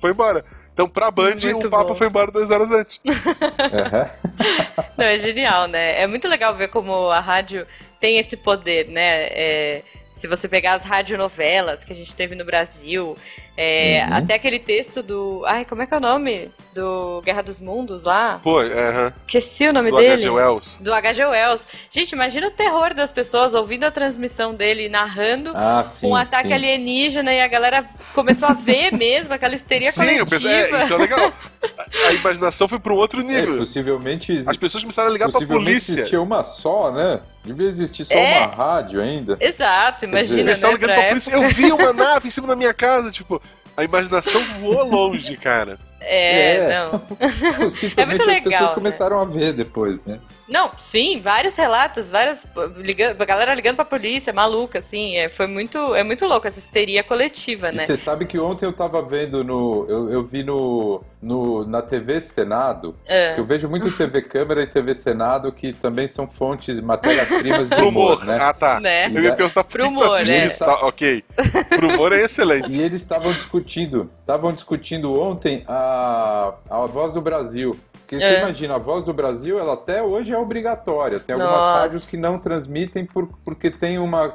foi embora. Então, pra Band, muito o Papa bom. foi embora duas horas antes. Uhum. Não, é genial, né? É muito legal ver como a rádio tem esse poder, né? É, se você pegar as radionovelas que a gente teve no Brasil, é, uhum. Até aquele texto do. Ai, como é que é o nome? Do Guerra dos Mundos lá? Pô, é. Esqueci o nome do dele. Do H.G. Wells. Do H.G. Wells. Gente, imagina o terror das pessoas ouvindo a transmissão dele narrando ah, sim, um ataque sim. alienígena e a galera começou a ver mesmo aquela histeria sim, coletiva. Sim, é, isso é legal. A, imaginação foi para um outro nível. É, possivelmente. As pessoas começaram a ligar pra polícia. existia uma só, né? Devia existir só é. uma rádio ainda. Exato, imagina. Dizer, né, pra polícia. Eu vi uma nave em cima da minha casa, tipo. A imaginação voou longe, cara. É, é, não. Possivelmente é muito legal, as pessoas né? começaram a ver depois, né? Não, sim, vários relatos, várias ligando, a galera ligando pra polícia, maluca, assim, é, foi muito, é muito louco essa histeria coletiva, né? Você sabe que ontem eu tava vendo no, eu, eu vi no, no na TV Senado, é. que eu vejo muito TV Câmara e TV Senado que também são fontes, matérias-primas de humor, humor, né? Ah, tá. Né? Eu ia perguntar pro humor, né? Tá, ok. Pro humor é excelente. E eles estavam discutindo, estavam discutindo ontem a, a Voz do Brasil. Porque é. você imagina, a Voz do Brasil, ela até hoje é obrigatória. Tem algumas Nossa. rádios que não transmitem por, porque tem uma,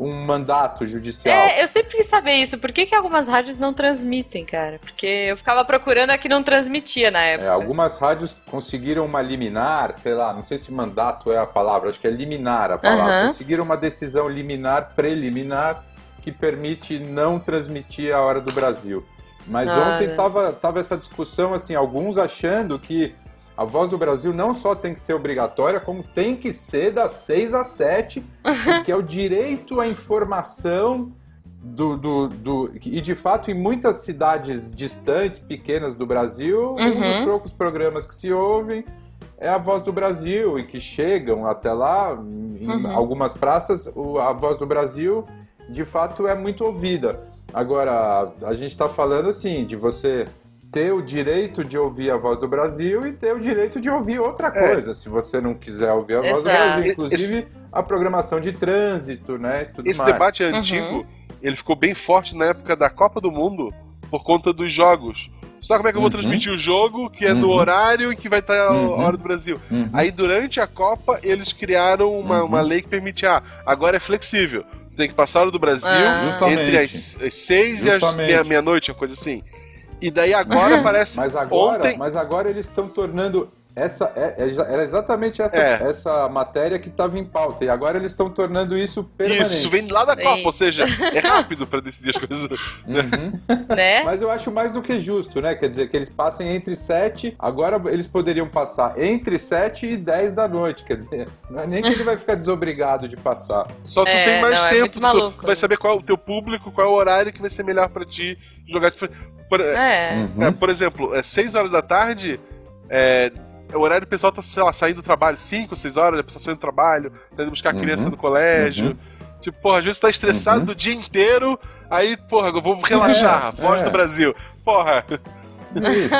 um mandato judicial. É, eu sempre quis saber isso. Por que, que algumas rádios não transmitem, cara? Porque eu ficava procurando a que não transmitia na época. É, algumas rádios conseguiram uma liminar, sei lá, não sei se mandato é a palavra, acho que é liminar a palavra. Uhum. Conseguiram uma decisão liminar, preliminar, que permite não transmitir a hora do Brasil. Mas ontem tava, tava essa discussão, assim, alguns achando que a Voz do Brasil não só tem que ser obrigatória, como tem que ser das 6 às 7, que é o direito à informação do, do, do, e de fato em muitas cidades distantes, pequenas do Brasil, uhum. um dos uhum. poucos programas que se ouvem é a Voz do Brasil e que chegam até lá, em uhum. algumas praças, a Voz do Brasil de fato é muito ouvida. Agora, a gente está falando assim, de você ter o direito de ouvir a voz do Brasil e ter o direito de ouvir outra é. coisa, é. se você não quiser ouvir a voz Exato. do Brasil. Inclusive esse, a programação de trânsito, né? esse mais. debate é uhum. antigo, ele ficou bem forte na época da Copa do Mundo por conta dos jogos. Só como é que eu vou uhum. transmitir o jogo, que é uhum. no horário em que vai estar a uhum. hora do Brasil. Uhum. Aí durante a Copa eles criaram uma, uma lei que permitia, ah, agora é flexível. Tem que passar a hora do Brasil ah. entre as, as seis Justamente. e as meia-noite, meia uma coisa assim. E daí agora parece. Mas agora, ontem... mas agora eles estão tornando essa é, é era exatamente essa, é. essa matéria que estava em pauta. E agora eles estão tornando isso permanente. Isso, isso vem lá da Copa, ou seja, é rápido para decidir as coisas. Uhum. né? Mas eu acho mais do que justo, né? Quer dizer, que eles passem entre 7, agora eles poderiam passar entre 7 e 10 da noite. Quer dizer, não é nem que ele vai ficar desobrigado de passar. Só tu é, tem mais não, é tempo, é tu vai saber qual é o teu público, qual é o horário que vai ser melhor para ti jogar. Por, é. Uhum. é. por exemplo, é 6 horas da tarde. É, o horário do pessoal tá, sei lá, saindo do trabalho, 5, 6 horas, o pessoal saindo do trabalho, tá indo buscar a criança uhum. no colégio. Uhum. Tipo, porra, às vezes tá estressado uhum. do dia inteiro, aí, porra, eu vou relaxar, é, voz é. do Brasil. Porra. Isso.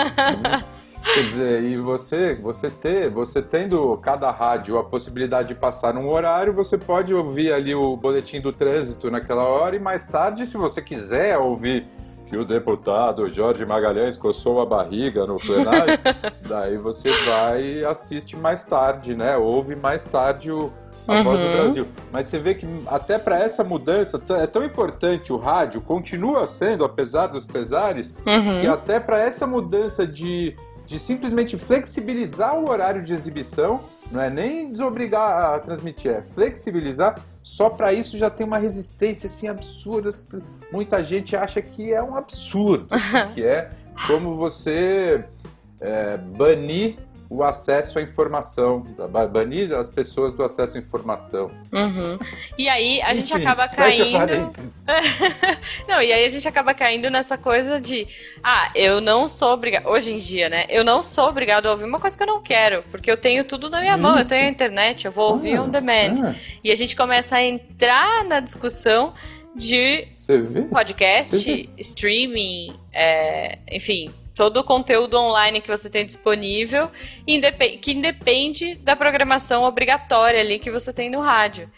Quer dizer, e você, você ter, você tendo cada rádio a possibilidade de passar um horário, você pode ouvir ali o boletim do trânsito naquela hora e mais tarde, se você quiser ouvir que o deputado Jorge Magalhães coçou a barriga no plenário, daí você vai e assiste mais tarde, né? Ouve mais tarde o, a uhum. voz do Brasil. Mas você vê que até para essa mudança é tão importante o rádio, continua sendo, apesar dos pesares, uhum. que até para essa mudança de, de simplesmente flexibilizar o horário de exibição, não é nem desobrigar a transmitir, é flexibilizar, só para isso já tem uma resistência assim absurda. Muita gente acha que é um absurdo, que é como você é, banir o acesso à informação, banir as pessoas do acesso à informação. Uhum. E aí a Enfim, gente acaba caindo. não, e aí a gente acaba caindo nessa coisa de, ah, eu não sou obrigado. Hoje em dia, né? Eu não sou obrigado a ouvir uma coisa que eu não quero, porque eu tenho tudo na minha Isso. mão, eu tenho a internet, eu vou ouvir ah, on demand. Ah. E a gente começa a entrar na discussão de podcast, streaming, é, enfim, todo o conteúdo online que você tem disponível, que independe da programação obrigatória ali que você tem no rádio.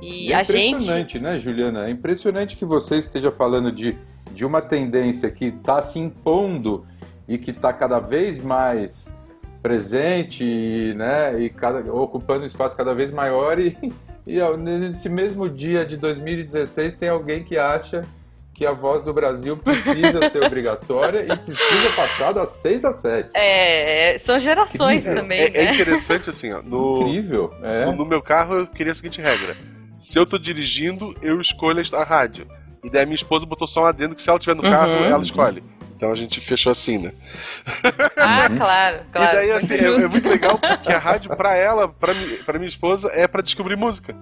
E é a impressionante, gente... né, Juliana? É impressionante que você esteja falando de, de uma tendência que está se impondo e que está cada vez mais presente, né, e cada, ocupando um espaço cada vez maior e, e nesse mesmo dia de 2016 tem alguém que acha que a voz do Brasil precisa ser obrigatória e precisa passar das 6 às 7. É, são gerações é, também. É, né? é, interessante assim, ó. No, Incrível. É. No, no, meu carro eu queria a seguinte regra: se eu tô dirigindo, eu escolho a rádio. E daí a minha esposa botou só um adendo que se ela estiver no carro, uhum. ela escolhe. Então a gente fechou assim, né? Ah, claro, claro. E daí, assim, é, é, muito legal porque a rádio, pra ela, pra, mi, pra minha esposa, é pra descobrir música.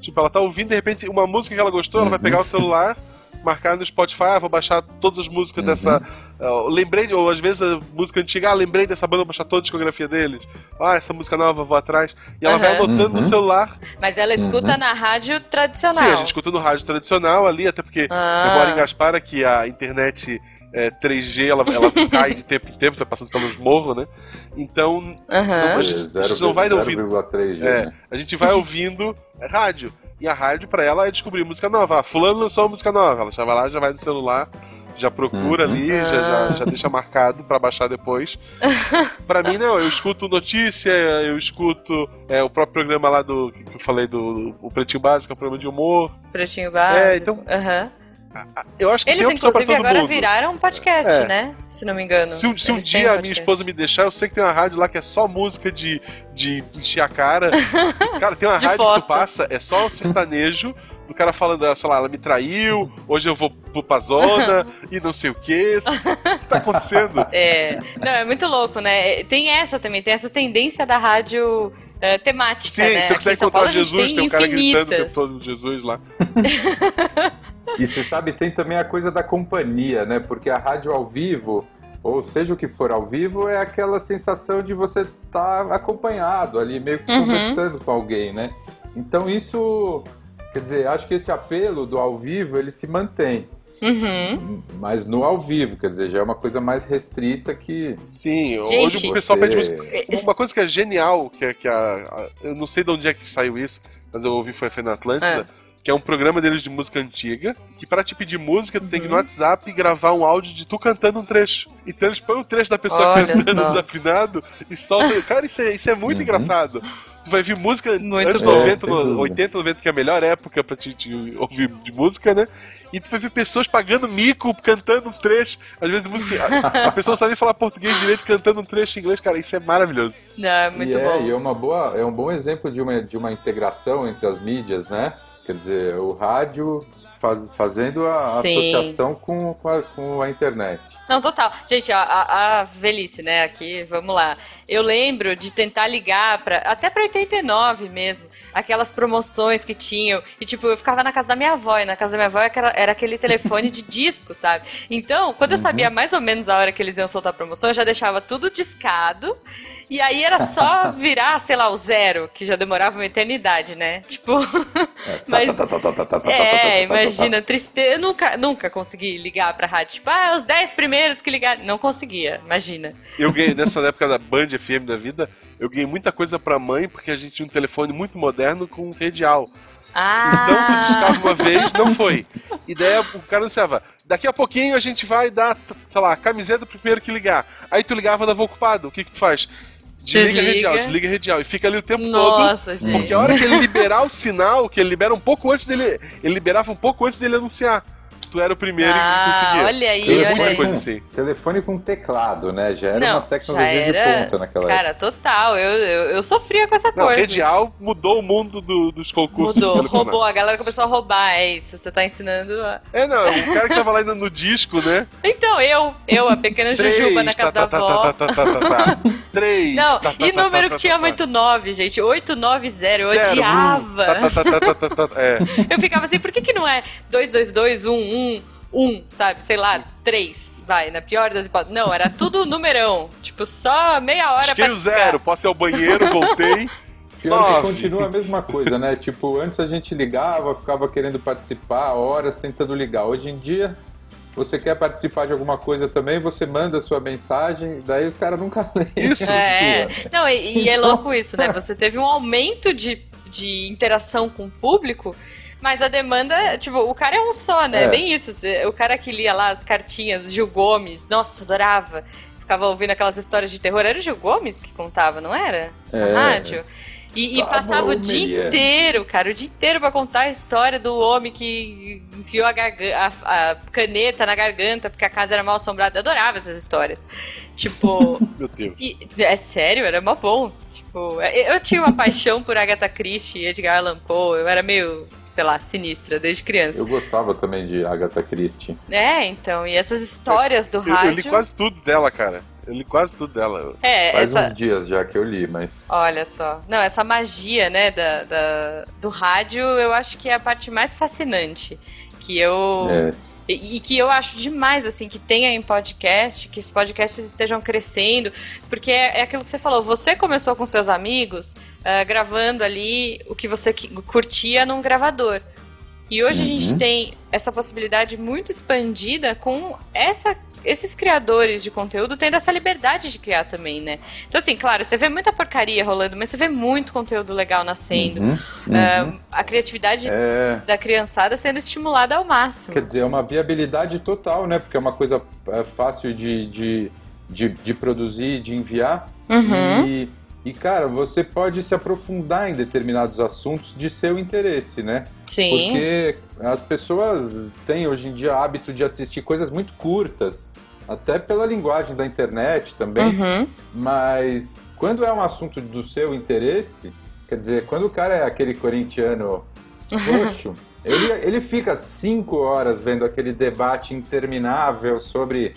Tipo, ela tá ouvindo, de repente, uma música que ela gostou, ela vai pegar o celular marcar no Spotify, ah, vou baixar todas as músicas uhum. dessa. Uh, lembrei, ou às vezes a música antiga, ah, lembrei dessa banda, vou baixar toda a discografia deles. Ah, essa música nova, vou atrás. E ela uhum. vai anotando uhum. no celular. Mas ela escuta uhum. na rádio tradicional. Sim, a gente escuta no rádio tradicional ali, até porque ah. eu moro em Gaspar, que a internet. É, 3G, ela, ela cai de tempo em tempo, tá passando pelos morros, né? Então, uhum. não, a, gente, a gente não vai ouvindo. 3G, é, né? A gente vai ouvindo rádio. E a rádio, pra ela, é descobrir música nova. Ah, fulano lançou uma música nova. Ela já vai lá, já vai no celular, já procura uhum. ali, já, já, já, deixa marcado para baixar depois. para mim, não, eu escuto notícia, eu escuto é, o próprio programa lá do que eu falei do o Pretinho Básico, é um programa de humor. Pretinho Básico. É, então. Uhum. Eu acho que Eles, tem inclusive, agora mundo. viraram um podcast, é. né? Se não me engano. Se, se um dia um a minha esposa me deixar, eu sei que tem uma rádio lá que é só música de, de encher a cara. cara, tem uma rádio fossa. que tu passa, é só sertanejo. O cara falando, sei lá, ela me traiu, hoje eu vou pra zona e não sei o que. O que tá acontecendo? É. Não, é muito louco, né? Tem essa também, tem essa tendência da rádio uh, temática. Sim, né? se você quiser encontrar Jesus, tem, tem um cara gritando o tempo todo Jesus lá. E você sabe, tem também a coisa da companhia, né? Porque a rádio ao vivo, ou seja o que for ao vivo, é aquela sensação de você estar tá acompanhado ali, meio que uhum. conversando com alguém, né? Então isso, quer dizer, acho que esse apelo do ao vivo, ele se mantém. Uhum. Mas no ao vivo, quer dizer, já é uma coisa mais restrita que. Sim, Gente, hoje o pessoal você... pede música. Uma coisa que é genial, que é que a, a, Eu não sei de onde é que saiu isso, mas eu ouvi foi, foi na Atlântida. É que é um programa deles de música antiga, que para te pedir música, tu uhum. tem que ir no uhum. WhatsApp gravar um áudio de tu cantando um trecho. Então eles põem o trecho da pessoa Olha cantando só. desafinado e solta. Cara, isso é, isso é muito uhum. engraçado. Tu vai vir música muito anos bom. 90, no, 80, 90, que é a melhor época pra te, te, ouvir de música, né? E tu vai ver pessoas pagando mico, cantando um trecho. Às vezes música. A, a pessoa sabe falar português direito cantando um trecho em inglês, cara. Isso é maravilhoso. Não, é muito e bom. É, e é uma boa, é um bom exemplo de uma, de uma integração entre as mídias, né? Quer dizer, o rádio faz, fazendo a Sim. associação com, com a, com, a, internet. Não, total. Gente, a, a, velhice, né, aqui, vamos lá. Eu lembro de tentar ligar para até para 89 mesmo, aquelas promoções que tinham. E tipo, eu ficava na casa da minha avó, e na casa da minha avó era, era aquele telefone de disco, sabe? Então, quando eu sabia uhum. mais ou menos a hora que eles iam soltar a promoção, eu já deixava tudo discado. E aí era só virar, sei lá, o zero, que já demorava uma eternidade, né? Tipo. Mas. É, imagina, tristeza. Eu nunca, nunca consegui ligar pra rádio. Tipo, ah, os 10 primeiros que ligaram. Não conseguia, imagina. Eu ganhei nessa época da Band FM da vida, eu ganhei muita coisa pra mãe, porque a gente tinha um telefone muito moderno com radial. Ah. Então tu discava uma vez, não foi. E daí o cara anunciava, daqui a pouquinho a gente vai dar, sei lá, camiseta pro primeiro que ligar. Aí tu ligava, dava ocupado. O que que tu faz? Desliga, desliga. radial, desliga radial. E fica ali o tempo Nossa, todo. Gente. Porque a hora que ele liberar o sinal, que ele libera um pouco antes dele. Ele liberava um pouco antes dele anunciar tu era o primeiro ah, que conseguia. Olha aí, telefone olha aí. Coisa assim. Telefone com teclado, né? Já era Não, uma tecnologia era... de ponta naquela Cara, época. total. Eu, eu, eu, sofria com essa Não, coisa. Redial mudou o mundo do, dos concursos. Mudou, roubou. A galera começou a roubar, é isso. Você tá ensinando a... É, não, o cara que tava lá no, no disco, né? Então, eu, eu, a pequena Três, Jujuba na casa tá, da avó. Tá, tá, tá, tá, tá. Três. Não, tá, e número que tinha muito nove, gente. 890, eu Zero. odiava. É. Eu ficava assim, por que que não é 222, 1, 1? um, sabe? Sei lá, três, vai, na pior das hipóteses. Não, era tudo numerão. Tipo, só meia hora Cheguei pra o zero, posso ir ao banheiro, voltei. Pior que continua a mesma coisa, né? Tipo, antes a gente ligava, ficava querendo participar, horas tentando ligar. Hoje em dia, você quer participar de alguma coisa também, você manda a sua mensagem, daí os caras nunca leem isso. É. Sua. Não, e, e é louco isso, né? Você teve um aumento de, de interação com o público mas a demanda, tipo, o cara é um só, né? É. Bem isso. O cara que lia lá as cartinhas, Gil Gomes, nossa, adorava. Ficava ouvindo aquelas histórias de terror. Era o Gil Gomes que contava, não era? É. Na rádio. E, e, passava o dia inteiro, cara, o dia inteiro pra contar a história do homem que enfiou a, a, a, caneta na garganta porque a casa era mal assombrada. Eu adorava essas histórias. Tipo. Meu Deus. E, é sério, era mó bom. Tipo, eu tinha uma paixão por Agatha Christie e Edgar Allan Poe. Eu era meio sei lá, sinistra desde criança. Eu gostava também de Agatha Christie. É, então, e essas histórias do eu, rádio. Eu li quase tudo dela, cara. Eu li quase tudo dela. É, Faz essa... uns dias já que eu li, mas. Olha só. Não, essa magia, né, da, da, do rádio, eu acho que é a parte mais fascinante. Que eu. É e, e, que eu acho demais, assim, que tenha em podcast, que os podcasts estejam crescendo, porque é, é aquilo que você falou, você começou com seus amigos uh, gravando ali o que você curtia num gravador. E hoje uhum. a gente uhum. tem essa possibilidade muito expandida com essa esses criadores de conteúdo tendo essa liberdade de criar também, né? Então, assim, claro, você vê muita porcaria rolando, mas você vê muito conteúdo legal nascendo. Uhum, uhum. Uh, a criatividade é... da criançada sendo estimulada ao máximo. Quer dizer, é uma viabilidade total, né? Porque é uma coisa é, fácil de, de, de, de produzir, de enviar. Uhum. E e, cara, você pode se aprofundar em determinados assuntos de seu interesse, né? Sim. Porque as pessoas têm hoje em dia hábito de assistir coisas muito curtas, até pela linguagem da internet também. Uhum. Mas quando é um assunto do seu interesse, quer dizer, quando o cara é aquele corintiano roxo, ele, ele fica cinco horas vendo aquele debate interminável sobre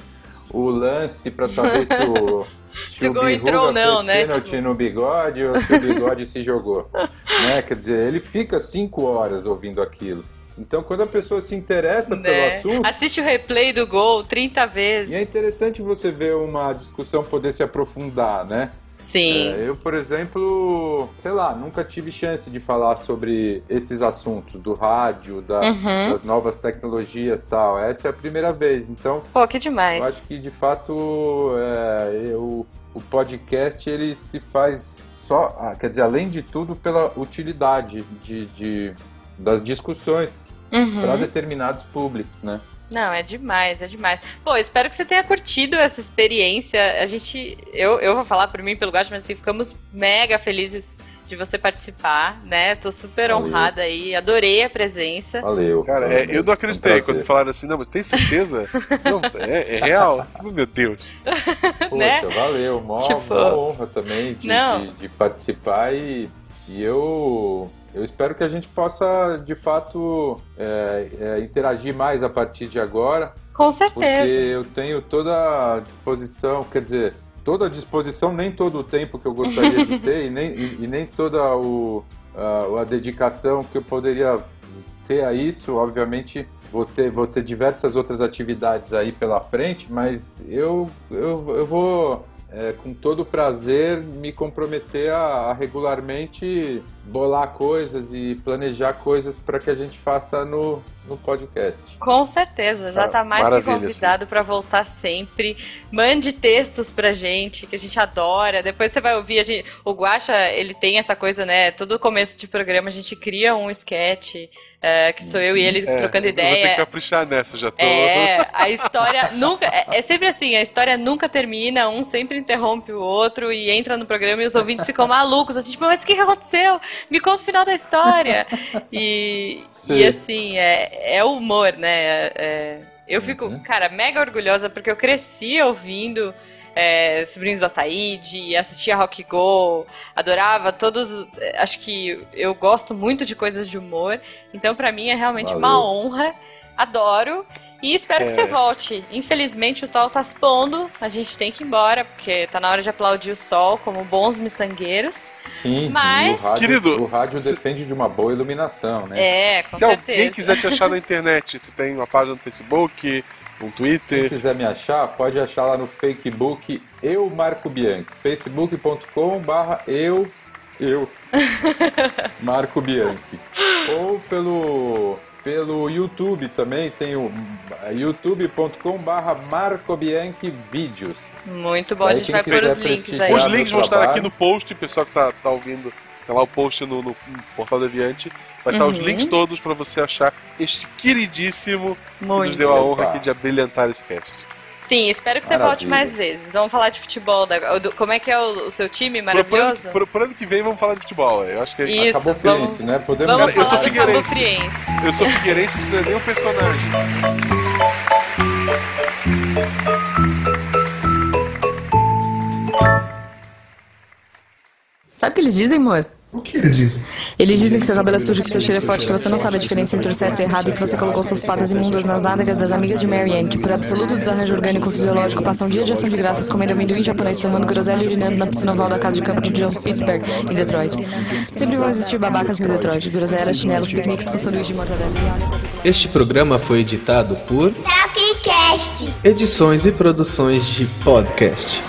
o lance para saber se o se, se o gol entrou ou não, né? pênalti no bigode ou se o bigode se jogou. Né? Quer dizer, ele fica cinco horas ouvindo aquilo. Então, quando a pessoa se interessa né? pelo assunto. Assiste o replay do gol 30 vezes. E é interessante você ver uma discussão poder se aprofundar, né? Sim. É, eu, por exemplo, sei lá, nunca tive chance de falar sobre esses assuntos do rádio, da, uhum. das novas tecnologias tal. Essa é a primeira vez. Então. Pô, que demais. Eu acho que de fato é, eu, o podcast ele se faz só, ah, quer dizer, além de tudo, pela utilidade de, de das discussões uhum. para determinados públicos, né? Não, é demais, é demais. Pô, espero que você tenha curtido essa experiência. A gente, eu, eu vou falar por mim pelo gato, mas assim, ficamos mega felizes de você participar, né? Tô super Valeu. honrada aí, adorei a presença. Valeu. Cara, é, eu não acreditei um quando falaram assim, não, mas tem certeza? não, é, é real? Assim, meu Deus. Poxa, né? valeu, mó, tipo... mó honra também de, de, de, participar e, e eu eu espero que a gente possa, de fato, é, é, interagir mais a partir de agora. Com certeza. Porque eu tenho toda a disposição, quer dizer, toda a disposição, nem todo o tempo que eu gostaria de ter e, nem, e, e nem toda o, a, a, dedicação que eu poderia ter a isso. Obviamente, vou ter, vou ter diversas outras atividades aí pela frente, mas eu, eu, eu vou é, com todo prazer me comprometer a, a, regularmente bolar coisas e planejar coisas para que a gente faça no, no podcast. Com certeza, já está mais que convidado para voltar sempre. Mande textos pra gente, que a gente adora. Depois você vai ouvir, gente, o Guaxa, ele tem essa coisa, né? Todo começo de programa a gente cria um sketch é, que sou eu e ele é, trocando ideia. Vou ter que caprichar nessa, já tô. É, a história nunca. É, é, sempre assim, a história nunca termina, um sempre interrompe o outro e entra no programa e os ouvintes ficam malucos, assim, tipo, mas o que, que aconteceu? Me conta o final da história. E, e assim, é, é humor, né? É, eu fico, uhum. cara, mega orgulhosa porque eu cresci ouvindo é, Sobrinhos do Ataíde, assistia Rock Go, adorava todos. Acho que eu gosto muito de coisas de humor, então para mim é realmente Valeu. uma honra. Adoro. E espero é. que você volte. Infelizmente o sol tá se pondo, a gente tem que ir embora, porque tá na hora de aplaudir o sol como bons miçangueiros. Sim, mas. O rádio, Querido, o rádio se... depende de uma boa iluminação, né? É, com Se certeza. alguém quiser te achar na internet, tu tem uma página no Facebook, um Twitter. Quem quiser me achar, pode achar lá no Facebook Eu Marco Bianchi. facebook.com barra eu, eu, Marco Bianchi. Ou pelo, pelo YouTube também, tem o youtube.com barra Marco Bianchi Vídeos. Muito bom, a gente vai pôr os links aí. Os links vão estar aqui no post, pessoal que tá, tá ouvindo, tem lá o post no, no Portal Deviante. Vai uhum. estar os links todos para você achar este queridíssimo Muito. que nos deu a honra aqui de abrilhantar esse cast. Sim, espero que você Maravilha. volte mais vezes. Vamos falar de futebol. Da, do, como é que é o, o seu time maravilhoso? Por, por, ano que vem vamos falar de futebol. Eu acho que Isso, acabou vamos, né? Podemos vamos Cara, falar eu sou figueirense. Eu sou figueirense, isso não é nem um personagem. Sabe o que eles dizem, amor? O que eles dizem? Eles dizem que seu cabelo é sujo, que seu cheiro é forte, que você não sabe a diferença entre o certo e o errado, e que você colocou suas patas imundas nas nádegas das amigas de Marianne, que por absoluto desarranjo orgânico fisiológico passam um dia de ação de graças comendo amendoim japonês, tomando groselha e urinando na piscina oval da casa de campo de John Pittsburgh, em Detroit. Sempre vão existir babacas em Detroit, groselhas, chinelos, piqueniques com sanduíche de mortadela. Este programa foi editado por Tapcast. Edições e produções de podcast.